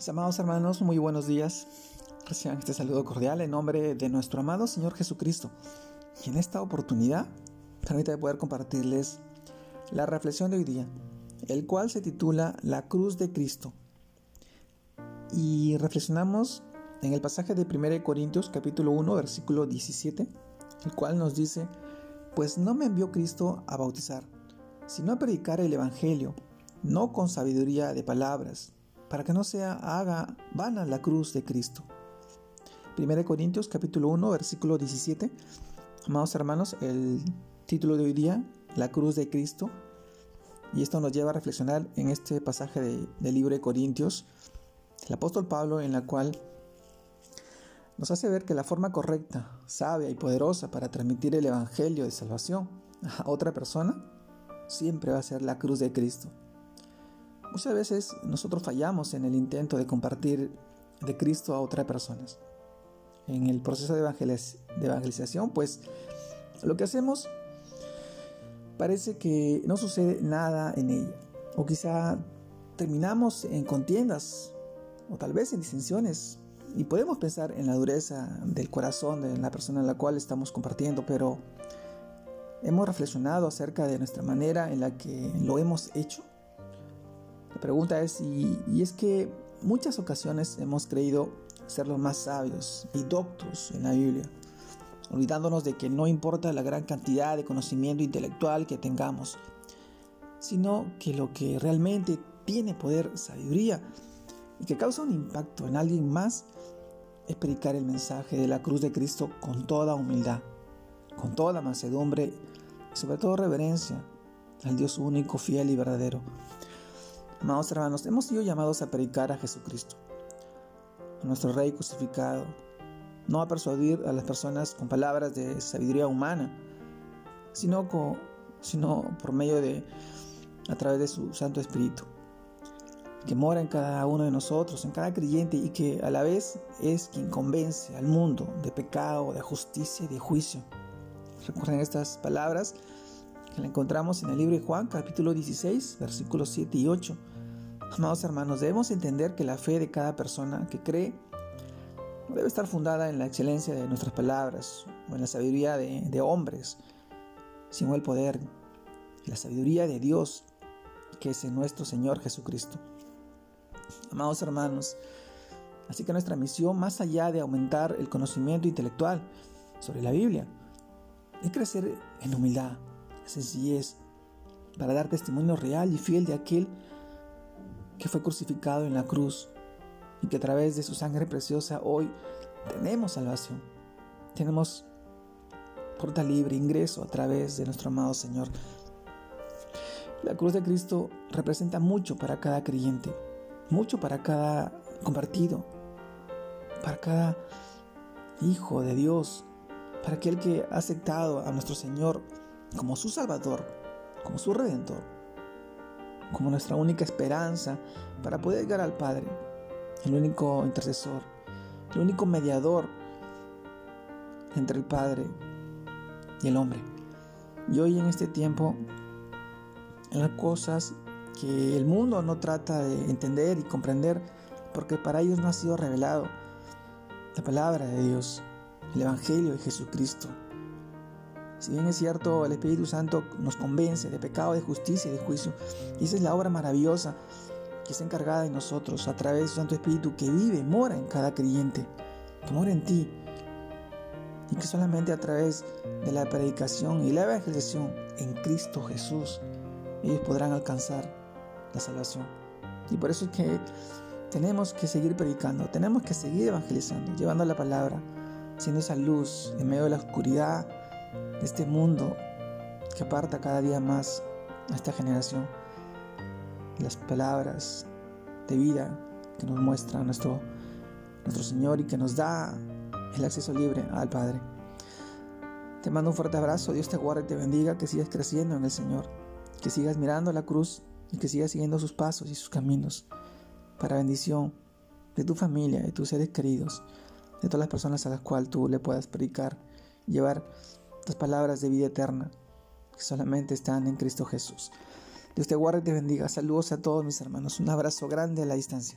Mis amados hermanos, muy buenos días. Reciban este saludo cordial en nombre de nuestro amado Señor Jesucristo. Y en esta oportunidad, permítame poder compartirles la reflexión de hoy día, el cual se titula La cruz de Cristo. Y reflexionamos en el pasaje de 1 Corintios capítulo 1 versículo 17, el cual nos dice, pues no me envió Cristo a bautizar, sino a predicar el Evangelio, no con sabiduría de palabras, para que no sea haga vana la cruz de Cristo. 1 Corintios capítulo 1 versículo 17. Amados hermanos, el título de hoy día, la cruz de Cristo. Y esto nos lleva a reflexionar en este pasaje de, del libro de Corintios, el apóstol Pablo, en la cual nos hace ver que la forma correcta, sabia y poderosa para transmitir el Evangelio de salvación a otra persona siempre va a ser la cruz de Cristo. Muchas veces nosotros fallamos en el intento de compartir de Cristo a otras personas. En el proceso de, evangelización, pues lo que hacemos parece que no sucede nada en ella. O quizá terminamos en contiendas o tal vez en disensiones. Y podemos pensar en la dureza del corazón de la persona en la cual estamos compartiendo, pero hemos reflexionado acerca de nuestra manera en la que lo hemos hecho. Pregunta es, y, es que muchas ocasiones hemos creído ser los más sabios y doctos en la Biblia, olvidándonos de que no importa la gran cantidad de conocimiento intelectual que tengamos, sino que lo que realmente tiene poder, sabiduría y que causa un impacto en alguien más es predicar el mensaje de la cruz de Cristo con toda humildad, con toda mansedumbre y sobre todo reverencia al Dios único, fiel y verdadero. Amados hermanos, hemos sido llamados a predicar a Jesucristo, a nuestro Rey crucificado, no a persuadir a las personas con palabras de sabiduría humana, sino, sino por medio de, a través de su Santo Espíritu, que mora en cada uno de nosotros, en cada creyente y que a la vez es quien convence al mundo de pecado, de justicia y de juicio. Recuerden estas palabras que la encontramos en el libro de Juan, capítulo 16, versículos 7 y 8 Amados hermanos, debemos entender que la fe de cada persona que cree debe estar fundada en la excelencia de nuestras palabras o en la sabiduría de, hombres, sino el poder la sabiduría de Dios, que es en nuestro Señor Jesucristo. Amados hermanos, así que nuestra misión, más allá de aumentar el conocimiento intelectual sobre la Biblia, es crecer en humildad, sencillez, para dar testimonio real y fiel de aquel que fue crucificado en la cruz y que a través de su sangre preciosa hoy tenemos salvación. Tenemos puerta libre, ingreso a través de nuestro amado Señor. La cruz de Cristo representa mucho para cada creyente, mucho para cada convertido, para cada hijo de Dios, para aquel que ha aceptado a nuestro Señor como su Salvador, como su Redentor como nuestra única esperanza para poder llegar al Padre, el único intercesor, el único mediador entre el Padre y el hombre. Y hoy en este tiempo, en las cosas que el mundo no trata de entender y comprender, porque para ellos no ha sido revelado la palabra de Dios, el Evangelio de Jesucristo. Si bien es cierto, el Espíritu Santo nos convence de pecado, de justicia y de juicio. Y esa es la obra maravillosa que está encargada de nosotros a través de su Santo Espíritu que vive, mora en cada creyente, que mora en ti. Y que solamente a través de la predicación y la evangelización en Cristo Jesús ellos podrán alcanzar la salvación. Y por eso es que tenemos que seguir predicando, tenemos que seguir evangelizando, llevando la palabra, siendo esa luz en medio de la oscuridad de este mundo que aparta cada día más a esta generación. Las palabras de vida que nos muestra nuestro, nuestro Señor y que nos da el acceso libre al Padre. Te mando un fuerte abrazo, Dios te guarde y te bendiga, que sigas creciendo en el Señor, que sigas mirando la cruz y que sigas siguiendo sus pasos y sus caminos para bendición de tu familia, de tus seres queridos, de todas las personas a las cuales tú le puedas predicar, llevar las palabras de vida eterna que solamente están en Cristo Jesús. Dios te guarde y te bendiga. Saludos a todos mis hermanos. Un abrazo grande a la distancia.